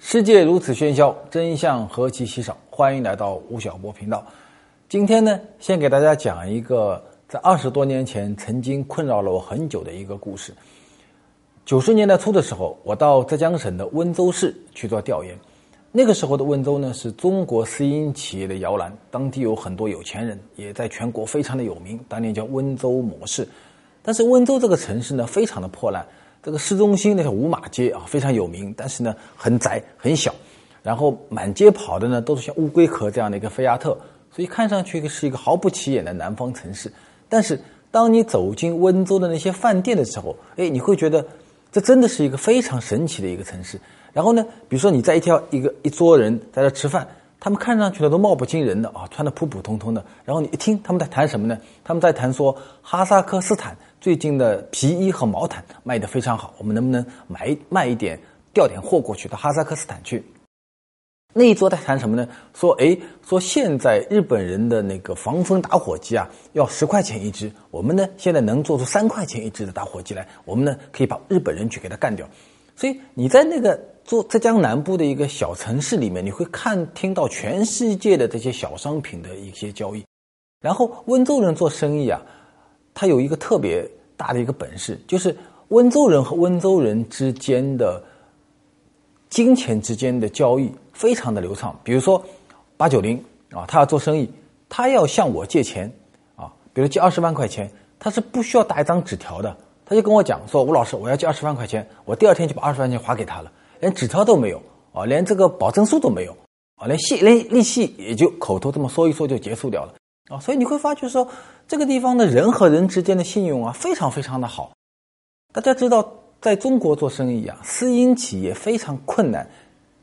世界如此喧嚣，真相何其稀少。欢迎来到吴晓波频道。今天呢，先给大家讲一个在二十多年前曾经困扰了我很久的一个故事。九十年代初的时候，我到浙江省的温州市去做调研。那个时候的温州呢，是中国私营企业的摇篮，当地有很多有钱人，也在全国非常的有名。当年叫温州模式。但是温州这个城市呢，非常的破烂。这个市中心那条五马街啊，非常有名，但是呢很窄很小，然后满街跑的呢都是像乌龟壳这样的一个菲亚特，所以看上去是一个毫不起眼的南方城市。但是当你走进温州的那些饭店的时候，哎，你会觉得这真的是一个非常神奇的一个城市。然后呢，比如说你在一条一个一桌人在这吃饭，他们看上去呢都貌不惊人的啊，穿的普普通通的。然后你一听他们在谈什么呢？他们在谈说哈萨克斯坦。最近的皮衣和毛毯卖得非常好，我们能不能买卖一点，调点货过去到哈萨克斯坦去？那一桌在谈什么呢？说，哎，说现在日本人的那个防风打火机啊，要十块钱一支，我们呢现在能做出三块钱一支的打火机来，我们呢可以把日本人去给他干掉。所以你在那个做浙江南部的一个小城市里面，你会看听到全世界的这些小商品的一些交易。然后温州人做生意啊。他有一个特别大的一个本事，就是温州人和温州人之间的金钱之间的交易非常的流畅。比如说八九零啊，他要做生意，他要向我借钱啊，比如借二十万块钱，他是不需要打一张纸条的，他就跟我讲说：“吴老师，我要借二十万块钱，我第二天就把二十万块钱还给他了，连纸条都没有啊，连这个保证书都没有啊，连息连利息也就口头这么说一说就结束掉了。”啊，所以你会发觉说，这个地方的人和人之间的信用啊，非常非常的好。大家知道，在中国做生意啊，私营企业非常困难，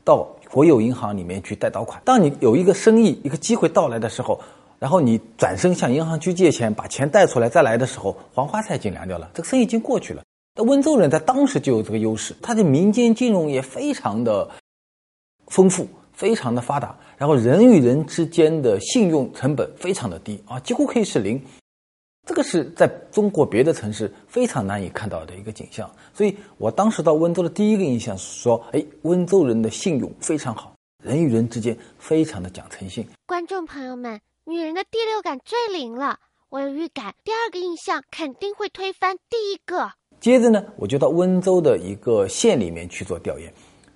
到国有银行里面去贷到款。当你有一个生意一个机会到来的时候，然后你转身向银行去借钱，把钱贷出来再来的时候，黄花菜已经凉掉了，这个生意已经过去了。那温州人在当时就有这个优势，他的民间金融也非常的丰富。非常的发达，然后人与人之间的信用成本非常的低啊，几乎可以是零。这个是在中国别的城市非常难以看到的一个景象。所以我当时到温州的第一个印象是说，哎，温州人的信用非常好，人与人之间非常的讲诚信。观众朋友们，女人的第六感最灵了，我有预感，第二个印象肯定会推翻第一个。接着呢，我就到温州的一个县里面去做调研，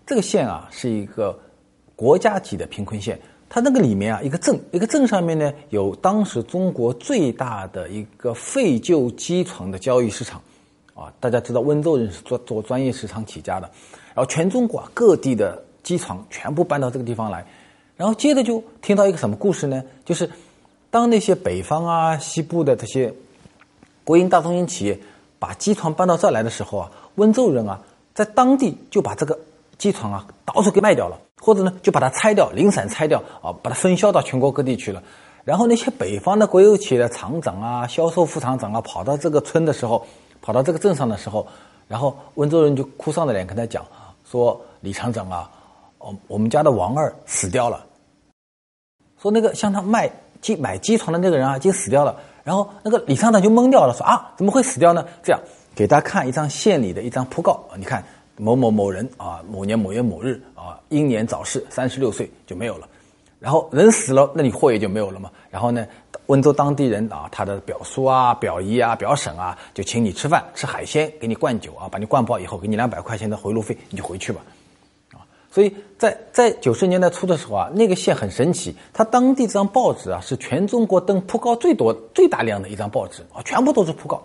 这个县啊是一个。国家级的贫困县，它那个里面啊，一个镇，一个镇上面呢，有当时中国最大的一个废旧机床的交易市场，啊，大家知道温州人是做做专业市场起家的，然后全中国各地的机床全部搬到这个地方来，然后接着就听到一个什么故事呢？就是当那些北方啊、西部的这些国营大中型企业把机床搬到这儿来的时候啊，温州人啊，在当地就把这个机床啊到处给卖掉了。或者呢，就把它拆掉，零散拆掉啊，把它分销到全国各地去了。然后那些北方的国有企业的厂长啊、销售副厂长啊，跑到这个村的时候，跑到这个镇上的时候，然后温州人就哭丧着脸跟他讲说：“李厂长啊，哦，我们家的王二死掉了。说那个向他卖机买机床的那个人啊，已经死掉了。然后那个李厂长就懵掉了，说啊，怎么会死掉呢？这样给他看一张县里的一张讣告，你看。”某某某人啊，某年某月某日啊，英年早逝，三十六岁就没有了。然后人死了，那你货也就没有了嘛。然后呢，温州当地人啊，他的表叔啊、表姨啊、表婶啊，就请你吃饭，吃海鲜，给你灌酒啊，把你灌饱以后，给你两百块钱的回路费，你就回去吧。啊，所以在在九十年代初的时候啊，那个县很神奇，他当地这张报纸啊，是全中国登讣告最多、最大量的一张报纸啊，全部都是讣告。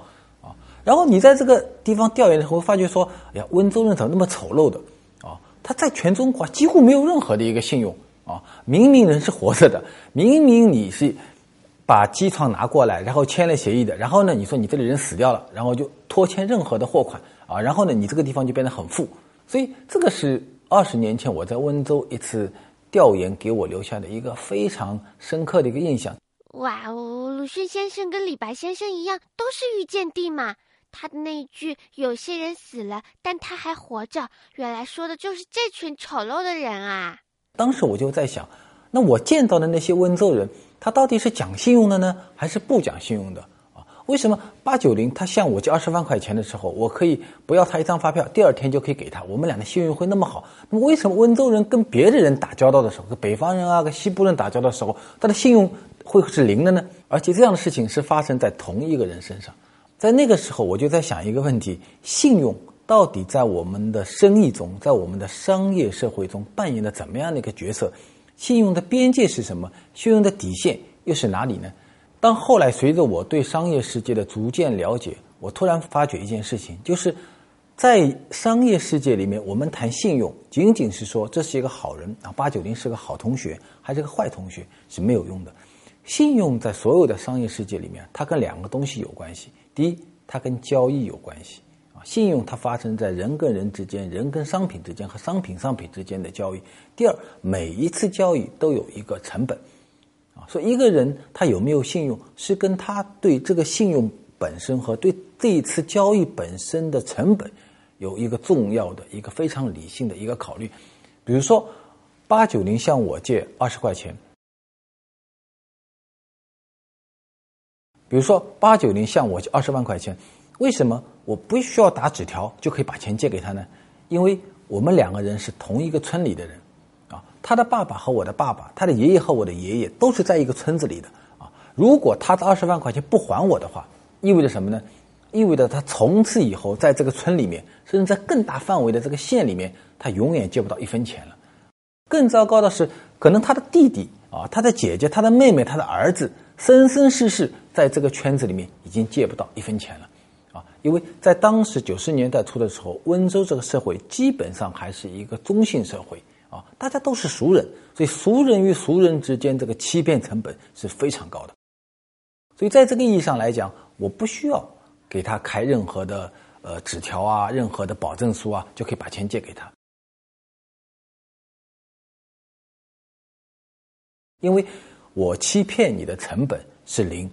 然后你在这个地方调研的时候，发觉说，哎呀，温州人怎么那么丑陋的啊？他在全中国几乎没有任何的一个信用啊。明明人是活着的，明明你是把机床拿过来，然后签了协议的，然后呢，你说你这里人死掉了，然后就拖欠任何的货款啊，然后呢，你这个地方就变得很富。所以这个是二十年前我在温州一次调研给我留下的一个非常深刻的一个印象。哇哦，鲁迅先生跟李白先生一样，都是遇见帝嘛。他的那一句“有些人死了，但他还活着”，原来说的就是这群丑陋的人啊。当时我就在想，那我见到的那些温州人，他到底是讲信用的呢，还是不讲信用的啊？为什么八九零他向我借二十万块钱的时候，我可以不要他一张发票，第二天就可以给他，我们俩的信用会那么好？那么为什么温州人跟别的人打交道的时候，跟北方人啊、跟西部人打交道的时候，他的信用会是零的呢？而且这样的事情是发生在同一个人身上。在那个时候，我就在想一个问题：信用到底在我们的生意中，在我们的商业社会中扮演了怎么样的一个角色？信用的边界是什么？信用的底线又是哪里呢？当后来随着我对商业世界的逐渐了解，我突然发觉一件事情，就是在商业世界里面，我们谈信用，仅仅是说这是一个好人啊，八九零是个好同学，还是个坏同学是没有用的。信用在所有的商业世界里面，它跟两个东西有关系。第一，它跟交易有关系啊，信用它发生在人跟人之间、人跟商品之间和商品商品之间的交易。第二，每一次交易都有一个成本啊，所以一个人他有没有信用，是跟他对这个信用本身和对这一次交易本身的成本有一个重要的一个非常理性的一个考虑。比如说，八九零向我借二十块钱。比如说，八九零向我借二十万块钱，为什么我不需要打纸条就可以把钱借给他呢？因为我们两个人是同一个村里的人，啊，他的爸爸和我的爸爸，他的爷爷和我的爷爷都是在一个村子里的，啊，如果他的二十万块钱不还我的话，意味着什么呢？意味着他从此以后在这个村里面，甚至在更大范围的这个县里面，他永远借不到一分钱了。更糟糕的是，可能他的弟弟啊，他的姐姐、他的妹妹、他的儿子。生生世世在这个圈子里面已经借不到一分钱了，啊，因为在当时九十年代初的时候，温州这个社会基本上还是一个中性社会，啊，大家都是熟人，所以熟人与熟人之间这个欺骗成本是非常高的，所以在这个意义上来讲，我不需要给他开任何的呃纸条啊，任何的保证书啊，就可以把钱借给他，因为。我欺骗你的成本是零，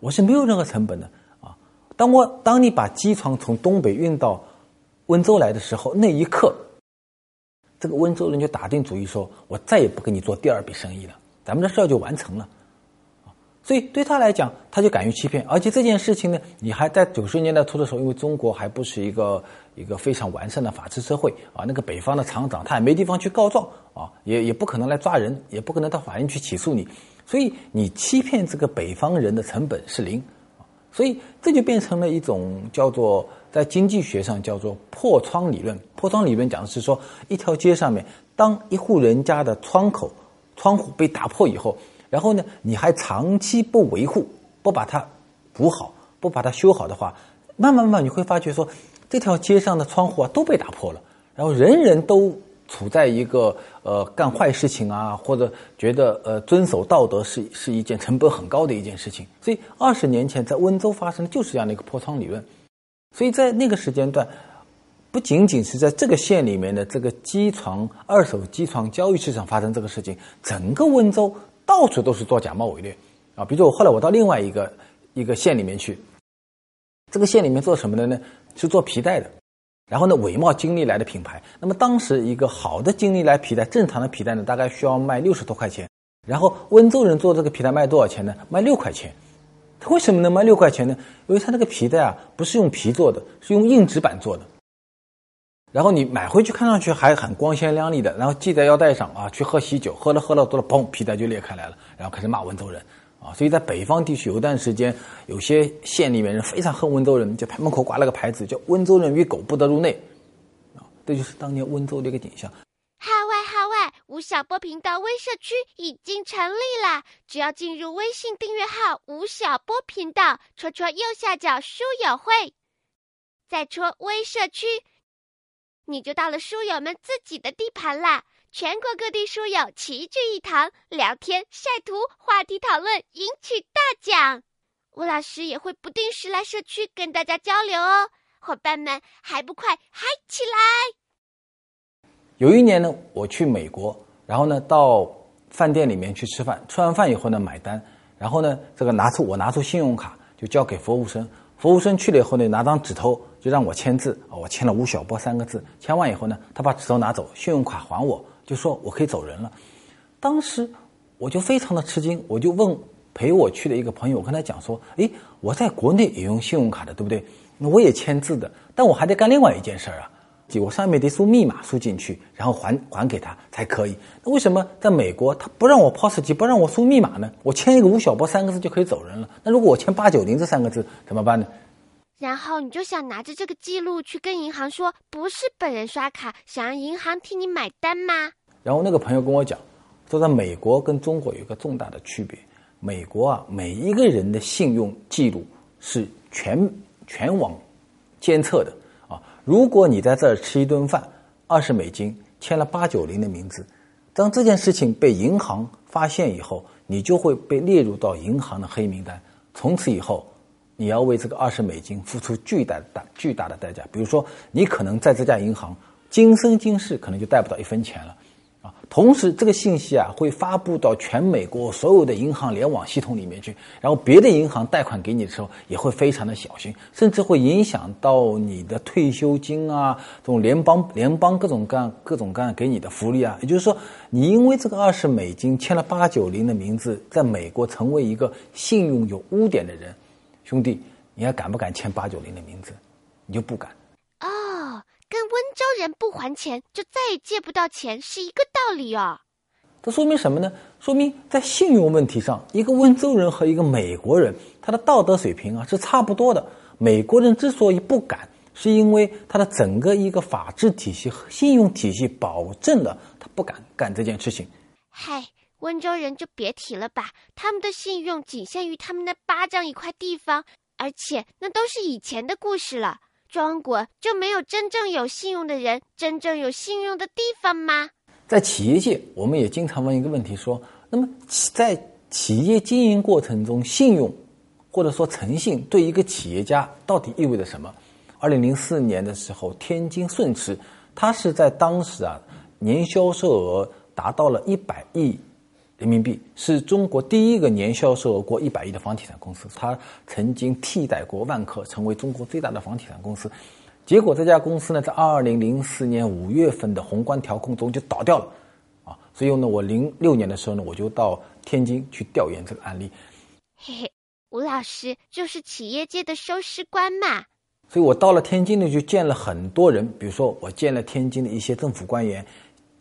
我是没有任何成本的啊！当我当你把机床从东北运到温州来的时候，那一刻，这个温州人就打定主意说：“我再也不跟你做第二笔生意了，咱们的事儿就完成了。”所以对他来讲，他就敢于欺骗，而且这件事情呢，你还在九十年代初的时候，因为中国还不是一个一个非常完善的法治社会啊，那个北方的厂长他也没地方去告状啊，也也不可能来抓人，也不可能到法院去起诉你，所以你欺骗这个北方人的成本是零，所以这就变成了一种叫做在经济学上叫做破窗理论。破窗理论讲的是说，一条街上面，当一户人家的窗口、窗户被打破以后。然后呢，你还长期不维护、不把它补好、不把它修好的话，慢慢慢慢你会发觉说，这条街上的窗户啊都被打破了，然后人人都处在一个呃干坏事情啊，或者觉得呃遵守道德是是一件成本很高的一件事情。所以二十年前在温州发生的就是这样的一个破窗理论。所以在那个时间段，不仅仅是在这个县里面的这个机床二手机床交易市场发生这个事情，整个温州。到处都是做假冒伪劣，啊，比如说我后来我到另外一个一个县里面去，这个县里面做什么的呢？是做皮带的，然后呢，伪冒金利来的品牌。那么当时一个好的金利来皮带，正常的皮带呢，大概需要卖六十多块钱。然后温州人做这个皮带卖多少钱呢？卖六块钱。他为什么能卖六块钱呢？因为他那个皮带啊，不是用皮做的，是用硬纸板做的。然后你买回去看上去还很光鲜亮丽的，然后系在腰带上啊，去喝喜酒，喝了喝了多了，砰，皮带就裂开来了，然后开始骂温州人啊。所以在北方地区有一段时间，有些县里面人非常恨温州人，就门口挂了个牌子，叫“温州人与狗不得入内”，啊，这就是当年温州的一个景象。号外号外，吴晓波频道微社区已经成立啦！只要进入微信订阅号“吴晓波频道”，戳戳右下角书友会，再戳微社区。你就到了书友们自己的地盘啦！全国各地书友齐聚一堂，聊天、晒图、话题讨论，赢取大奖。吴老师也会不定时来社区跟大家交流哦，伙伴们还不快嗨起来！有一年呢，我去美国，然后呢到饭店里面去吃饭，吃完饭以后呢买单，然后呢，这个拿出我拿出信用卡就交给服务生，服务生去了以后呢，拿张纸头就让我签字啊，我签了吴晓波三个字，签完以后呢，他把纸头拿走，信用卡还我，就说我可以走人了。当时我就非常的吃惊，我就问陪我去的一个朋友，我跟他讲说，诶，我在国内也用信用卡的，对不对？那我也签字的，但我还得干另外一件事儿啊。我上面得输密码输进去，然后还还给他才可以。那为什么在美国他不让我 POS 机，不让我输密码呢？我签一个吴晓波三个字就可以走人了。那如果我签八九零这三个字怎么办呢？然后你就想拿着这个记录去跟银行说，不是本人刷卡，想让银行替你买单吗？然后那个朋友跟我讲，说在美国跟中国有一个重大的区别，美国啊每一个人的信用记录是全全网监测的啊。如果你在这儿吃一顿饭，二十美金签了八九零的名字，当这件事情被银行发现以后，你就会被列入到银行的黑名单。从此以后，你要为这个二十美金付出巨大的巨大的代价。比如说，你可能在这家银行今生今世可能就贷不到一分钱了。同时，这个信息啊会发布到全美国所有的银行联网系统里面去，然后别的银行贷款给你的时候也会非常的小心，甚至会影响到你的退休金啊，这种联邦联邦各种各样各种各样给你的福利啊。也就是说，你因为这个二十美金签了八九零的名字，在美国成为一个信用有污点的人，兄弟，你还敢不敢签八九零的名字？你就不敢。人不还钱，就再也借不到钱，是一个道理哦。这说明什么呢？说明在信用问题上，一个温州人和一个美国人，他的道德水平啊是差不多的。美国人之所以不敢，是因为他的整个一个法治体系和信用体系保证了他不敢干这件事情。嗨，温州人就别提了吧，他们的信用仅限于他们那巴掌一块地方，而且那都是以前的故事了。中国就没有真正有信用的人，真正有信用的地方吗？在企业界，我们也经常问一个问题：说，那么在企业经营过程中，信用或者说诚信对一个企业家到底意味着什么？二零零四年的时候，天津顺驰，它是在当时啊，年销售额达到了一百亿。人民币是中国第一个年销售额过一百亿的房地产公司，它曾经替代过万科，成为中国最大的房地产公司。结果这家公司呢，在二零零四年五月份的宏观调控中就倒掉了，啊，所以呢，我零六年的时候呢，我就到天津去调研这个案例。嘿嘿，吴老师就是企业界的收尸官嘛。所以我到了天津呢，就见了很多人，比如说我见了天津的一些政府官员。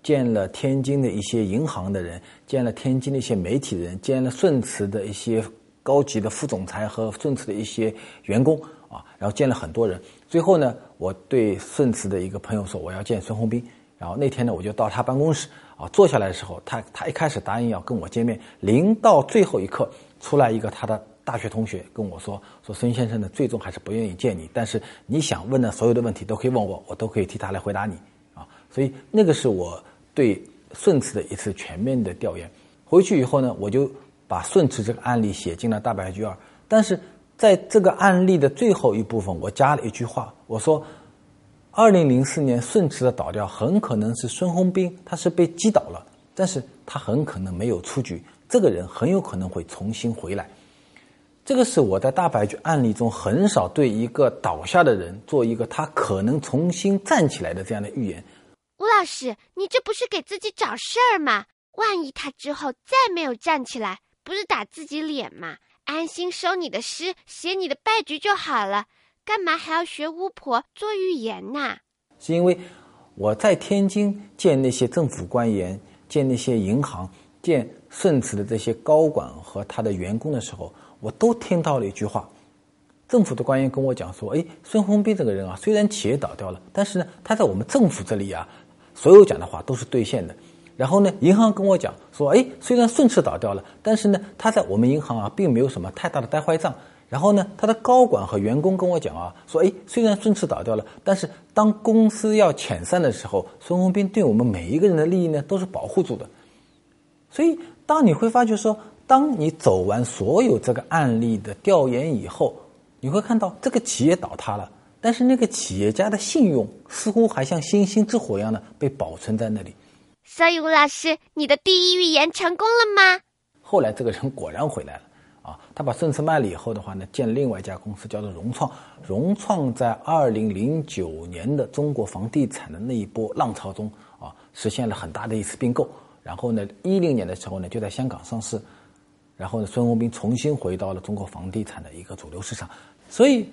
见了天津的一些银行的人，见了天津的一些媒体人，见了顺驰的一些高级的副总裁和顺驰的一些员工啊，然后见了很多人。最后呢，我对顺驰的一个朋友说我要见孙宏斌，然后那天呢，我就到他办公室啊，坐下来的时候，他他一开始答应要跟我见面，临到最后一刻，出来一个他的大学同学跟我说说孙先生呢，最终还是不愿意见你，但是你想问的所有的问题都可以问我，我都可以替他来回答你啊，所以那个是我。对顺驰的一次全面的调研，回去以后呢，我就把顺驰这个案例写进了大白局二。但是在这个案例的最后一部分，我加了一句话，我说：二零零四年顺驰的倒掉很可能是孙宏斌，他是被击倒了，但是他很可能没有出局，这个人很有可能会重新回来。这个是我在大白局案例中很少对一个倒下的人做一个他可能重新站起来的这样的预言。吴老师，你这不是给自己找事儿吗？万一他之后再没有站起来，不是打自己脸吗？安心收你的诗，写你的败局就好了，干嘛还要学巫婆做预言呢？是因为我在天津见那些政府官员、见那些银行、见顺驰的这些高管和他的员工的时候，我都听到了一句话。政府的官员跟我讲说：“哎，孙宏斌这个人啊，虽然企业倒掉了，但是呢，他在我们政府这里啊。”所有讲的话都是兑现的，然后呢，银行跟我讲说，哎，虽然顺驰倒掉了，但是呢，他在我们银行啊，并没有什么太大的呆坏账。然后呢，他的高管和员工跟我讲啊，说，哎，虽然顺驰倒掉了，但是当公司要遣散的时候，孙宏斌对我们每一个人的利益呢，都是保护住的。所以，当你会发觉说，当你走完所有这个案例的调研以后，你会看到这个企业倒塌了。但是那个企业家的信用似乎还像星星之火一样的被保存在那里。所以吴老师，你的第一预言成功了吗？后来这个人果然回来了，啊，他把顺驰卖了以后的话呢，建另外一家公司叫做融创。融创在二零零九年的中国房地产的那一波浪潮中啊，实现了很大的一次并购。然后呢，一零年的时候呢，就在香港上市。然后呢，孙宏斌重新回到了中国房地产的一个主流市场。所以，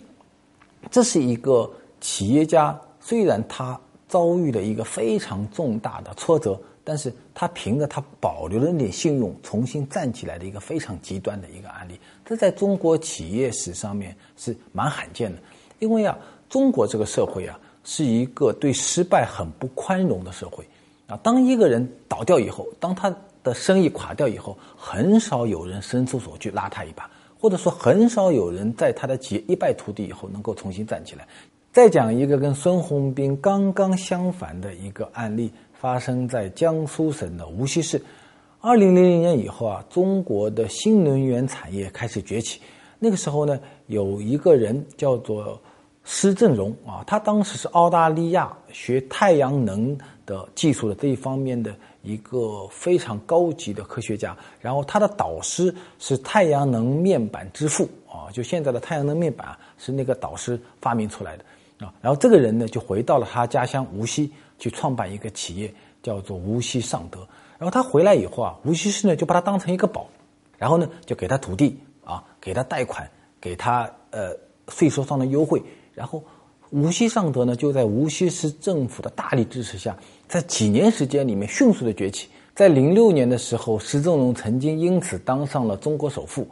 这是一个企业家，虽然他遭遇了一个非常重大的挫折。但是他凭着他保留的那点信用，重新站起来的一个非常极端的一个案例，这在中国企业史上面是蛮罕见的。因为啊，中国这个社会啊，是一个对失败很不宽容的社会啊。当一个人倒掉以后，当他的生意垮掉以后，很少有人伸出手去拉他一把，或者说很少有人在他的企业一败涂地以后能够重新站起来。再讲一个跟孙宏斌刚刚相反的一个案例。发生在江苏省的无锡市。二零零零年以后啊，中国的新能源产业开始崛起。那个时候呢，有一个人叫做施正荣啊，他当时是澳大利亚学太阳能的技术的这一方面的一个非常高级的科学家。然后他的导师是太阳能面板之父啊，就现在的太阳能面板是那个导师发明出来的啊。然后这个人呢，就回到了他家乡无锡。去创办一个企业，叫做无锡尚德。然后他回来以后啊，无锡市呢就把他当成一个宝，然后呢就给他土地啊，给他贷款，给他呃税收上的优惠。然后无锡尚德呢就在无锡市政府的大力支持下，在几年时间里面迅速的崛起。在零六年的时候，施正荣曾经因此当上了中国首富。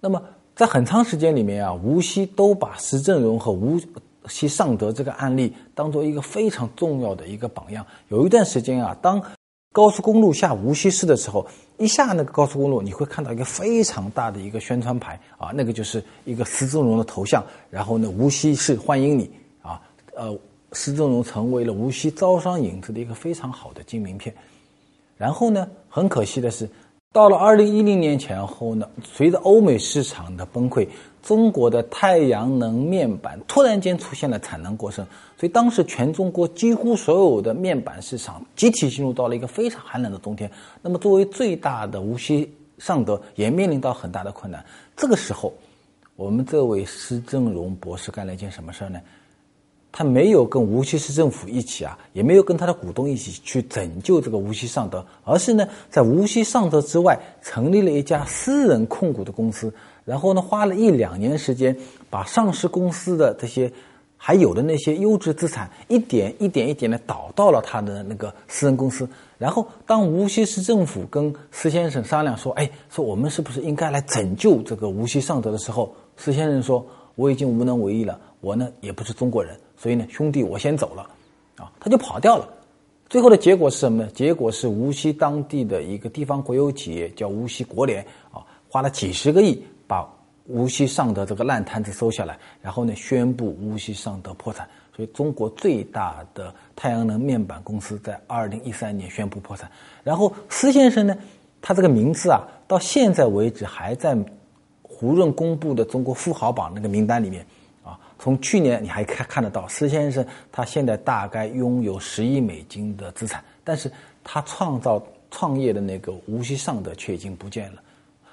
那么在很长时间里面啊，无锡都把施正荣和无。锡尚德这个案例当做一个非常重要的一个榜样。有一段时间啊，当高速公路下无锡市的时候，一下那个高速公路，你会看到一个非常大的一个宣传牌啊，那个就是一个施正荣的头像。然后呢，无锡市欢迎你啊，呃，施正荣成为了无锡招商引资的一个非常好的金名片。然后呢，很可惜的是。到了二零一零年前后呢，随着欧美市场的崩溃，中国的太阳能面板突然间出现了产能过剩，所以当时全中国几乎所有的面板市场集体进入到了一个非常寒冷的冬天。那么，作为最大的无锡尚德也面临到很大的困难。这个时候，我们这位施正荣博士干了一件什么事儿呢？他没有跟无锡市政府一起啊，也没有跟他的股东一起去拯救这个无锡尚德，而是呢，在无锡尚德之外成立了一家私人控股的公司，然后呢，花了一两年时间，把上市公司的这些还有的那些优质资产一点一点一点的导到了他的那个私人公司。然后，当无锡市政府跟施先生商量说：“哎，说我们是不是应该来拯救这个无锡尚德的时候，施先生说：我已经无能为力了，我呢也不是中国人。”所以呢，兄弟，我先走了，啊，他就跑掉了。最后的结果是什么呢？结果是无锡当地的一个地方国有企业叫无锡国联啊，花了几十个亿把无锡尚德这个烂摊子收下来，然后呢，宣布无锡尚德破产。所以，中国最大的太阳能面板公司在二零一三年宣布破产。然后，施先生呢，他这个名字啊，到现在为止还在胡润公布的中国富豪榜那个名单里面。从去年你还看看得到施先生，他现在大概拥有十亿美金的资产，但是他创造创业的那个无锡尚德却已经不见了。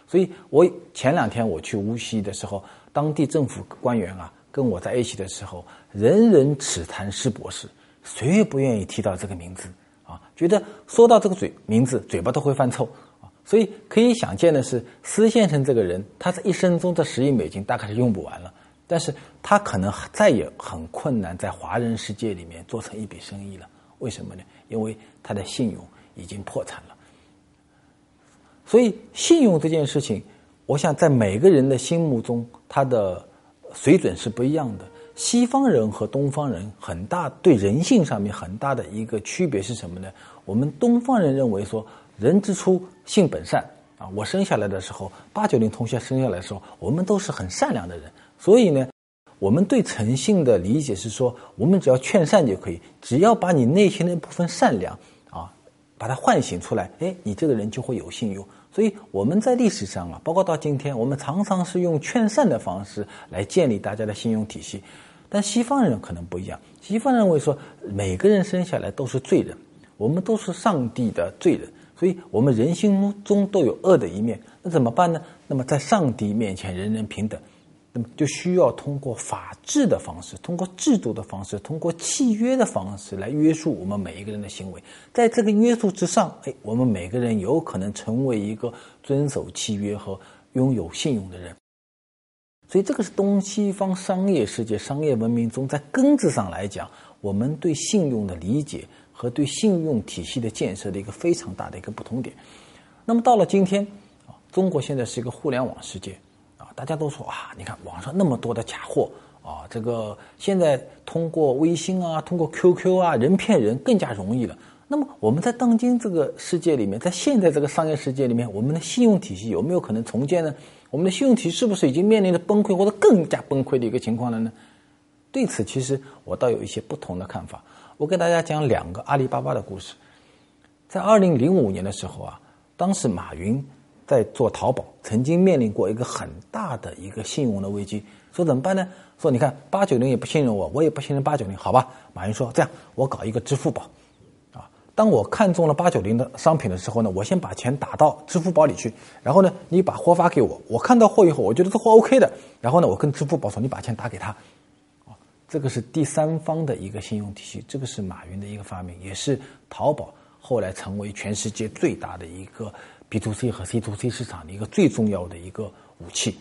所以我前两天我去无锡的时候，当地政府官员啊跟我在一起的时候，人人只谈施博士，谁也不愿意提到这个名字啊，觉得说到这个嘴名字，嘴巴都会犯臭啊。所以可以想见的是，施先生这个人，他这一生中这十亿美金大概是用不完了。但是他可能再也很困难在华人世界里面做成一笔生意了。为什么呢？因为他的信用已经破产了。所以信用这件事情，我想在每个人的心目中，他的水准是不一样的。西方人和东方人很大对人性上面很大的一个区别是什么呢？我们东方人认为说，人之初性本善啊。我生下来的时候，八九零同学生下来的时候，我们都是很善良的人。所以呢，我们对诚信的理解是说，我们只要劝善就可以，只要把你内心的一部分善良啊，把它唤醒出来，哎，你这个人就会有信用。所以我们在历史上啊，包括到今天，我们常常是用劝善的方式来建立大家的信用体系。但西方人可能不一样，西方认为说，每个人生下来都是罪人，我们都是上帝的罪人，所以我们人心中都有恶的一面。那怎么办呢？那么在上帝面前人人平等，就需要通过法治的方式，通过制度的方式，通过契约的方式来约束我们每一个人的行为。在这个约束之上，哎，我们每个人有可能成为一个遵守契约和拥有信用的人。所以，这个是东西方商业世界、商业文明中，在根子上来讲，我们对信用的理解和对信用体系的建设的一个非常大的一个不同点。那么，到了今天啊，中国现在是一个互联网世界，大家都说啊，你看网上那么多的假货啊，这个现在通过微信啊，通过 QQ 啊，人骗人更加容易了。那么，我们在当今这个世界里面，在现在这个商业世界里面，我们的信用体系有没有可能重建呢？我们的信用体系是不是已经面临着崩溃或者更加崩溃的一个情况了呢？对此，其实我倒有一些不同的看法。我给大家讲两个阿里巴巴的故事。在二零零五年的时候啊，当时马云在做淘宝，曾经面临过一个很大的一个信用的危机，说怎么办呢？说你看八九零也不信任我，我也不信任八九零，好吧？马云说这样，我搞一个支付宝。啊当我看中了八九零的商品的时候呢，我先把钱打到支付宝里去，然后呢，你把货发给我，我看到货以后，我觉得这货 OK 的，然后呢，我跟支付宝说，你把钱打给他，啊，这个是第三方的一个信用体系，这个是马云的一个发明，也是淘宝后来成为全世界最大的一个 B to C 和 C to C 市场的一个最重要的一个武器。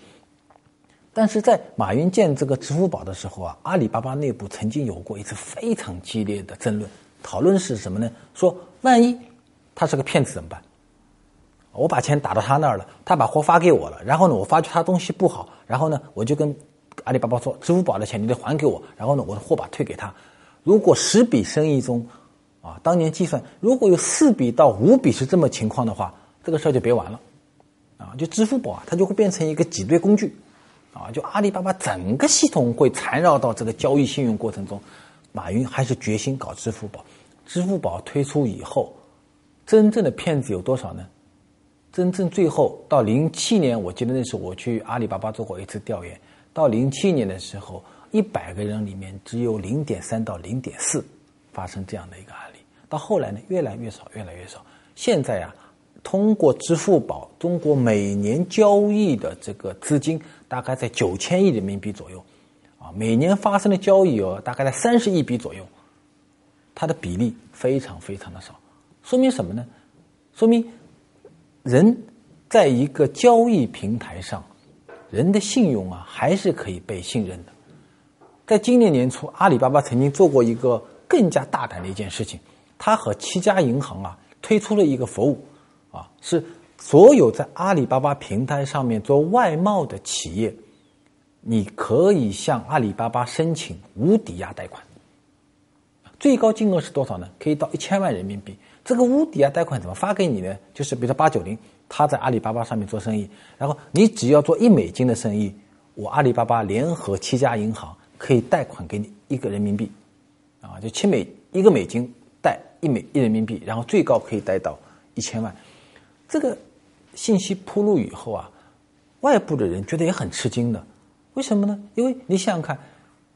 但是在马云建这个支付宝的时候啊，阿里巴巴内部曾经有过一次非常激烈的争论。讨论是什么呢？说万一他是个骗子怎么办？我把钱打到他那儿了，他把货发给我了，然后呢，我发觉他东西不好，然后呢，我就跟阿里巴巴说，支付宝的钱你得还给我，然后呢，我的货把退给他。如果十笔生意中，啊，当年计算，如果有四笔到五笔是这么情况的话，这个事儿就别玩了，啊，就支付宝啊，它就会变成一个挤兑工具，啊，就阿里巴巴整个系统会缠绕到这个交易信用过程中，马云还是决心搞支付宝。支付宝推出以后，真正的骗子有多少呢？真正最后到零七年，我记得那时候我去阿里巴巴做过一次调研，到零七年的时候，一百个人里面只有零点三到零点四发生这样的一个案例。到后来呢，越来越少，越来越少。现在啊，通过支付宝，中国每年交易的这个资金大概在九千亿人民币左右，啊，每年发生的交易额大概在三十亿笔左右。它的比例非常非常的少，说明什么呢？说明人在一个交易平台上，人的信用啊还是可以被信任的。在今年年初，阿里巴巴曾经做过一个更加大胆的一件事情，它和七家银行啊推出了一个服务，啊是所有在阿里巴巴平台上面做外贸的企业，你可以向阿里巴巴申请无抵押贷款。最高金额是多少呢？可以到一千万人民币。这个无抵押贷款怎么发给你呢？就是比如说八九零，他在阿里巴巴上面做生意，然后你只要做一美金的生意，我阿里巴巴联合七家银行可以贷款给你一个人民币，啊，就七美一个美金贷一美一人民币，然后最高可以贷到一千万。这个信息铺路以后啊，外部的人觉得也很吃惊的。为什么呢？因为你想想看。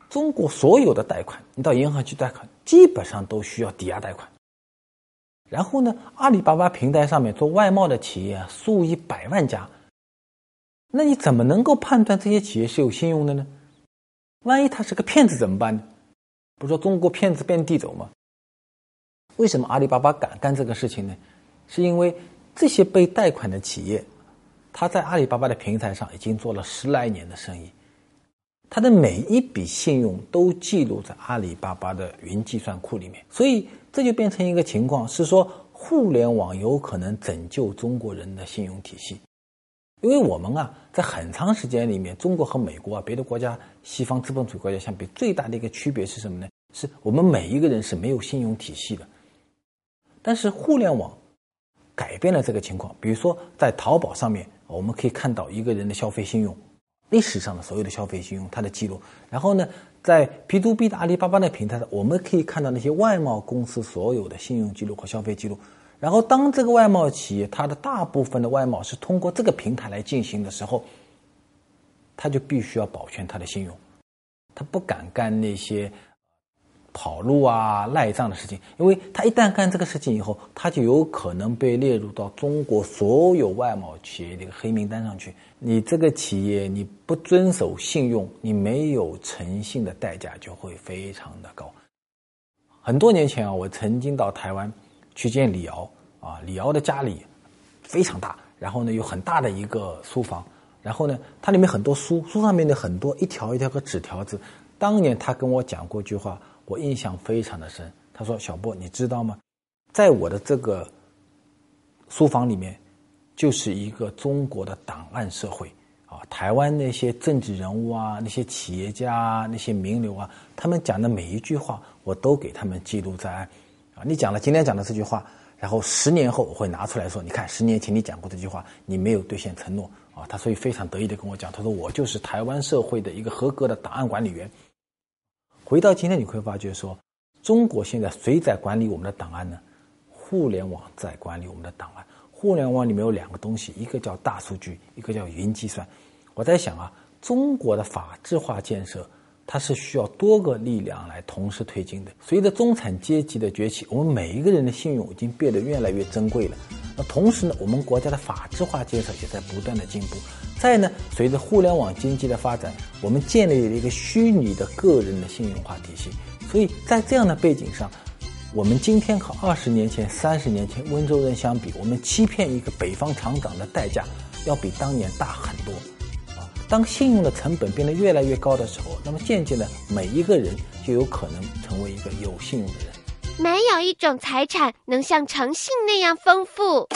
中国所有的贷款，你到银行去贷款，基本上都需要抵押贷款。然后呢，阿里巴巴平台上面做外贸的企业数以百万家，那你怎么能够判断这些企业是有信用的呢？万一他是个骗子怎么办呢？不是说中国骗子遍地走吗？为什么阿里巴巴敢干这个事情呢？是因为这些被贷款的企业，他在阿里巴巴的平台上已经做了十来年的生意。他的每一笔信用都记录在阿里巴巴的云计算库里面，所以这就变成一个情况，是说互联网有可能拯救中国人的信用体系。因为我们啊，在很长时间里面，中国和美国啊，别的国家西方资本主义国家相比，最大的一个区别是什么呢？是我们每一个人是没有信用体系的。但是互联网改变了这个情况，比如说在淘宝上面，我们可以看到一个人的消费信用。历史上的所有的消费信用，它的记录。然后呢，在 P to B 的阿里巴巴的平台上，我们可以看到那些外贸公司所有的信用记录和消费记录。然后，当这个外贸企业它的大部分的外贸是通过这个平台来进行的时候，他就必须要保全他的信用，他不敢干那些跑路啊、赖账的事情，因为他一旦干这个事情以后，他就有可能被列入到中国所有外贸企业的一个黑名单上去。你这个企业你不遵守信用，你没有诚信的代价就会非常的高。很多年前啊，我曾经到台湾去见李敖啊，李敖的家里非常大，然后呢有很大的一个书房，然后呢它里面很多书，书上面的很多一条一条个纸条子。当年他跟我讲过一句话。我印象非常的深。他说：“小波，你知道吗？在我的这个书房里面，就是一个中国的档案社会啊。台湾那些政治人物啊，那些企业家啊，那些名流啊，他们讲的每一句话，我都给他们记录在案。啊，你讲了今天讲的这句话，然后十年后我会拿出来说，你看，十年前你讲过这句话，你没有兑现承诺啊。他所以非常得意的跟我讲，他说我就是台湾社会的一个合格的档案管理员。”回到今天，你会发觉说，中国现在谁在管理我们的档案呢？互联网在管理我们的档案。互联网里面有两个东西，一个叫大数据，一个叫云计算。我在想啊，中国的法制化建设，它是需要多个力量来同时推进的。随着中产阶级的崛起，我们每一个人的信用已经变得越来越珍贵了。那同时呢，我们国家的法制化建设也在不断的进步。再呢，随着互联网经济的发展，我们建立了一个虚拟的个人的信用化体系。所以在这样的背景上，我们今天和二十年前、三十年前温州人相比，我们欺骗一个北方厂长的代价要比当年大很多。当信用的成本变得越来越高的时候，那么渐渐的，每一个人就有可能成为一个有信用的人。没有一种财产能像诚信那样丰富。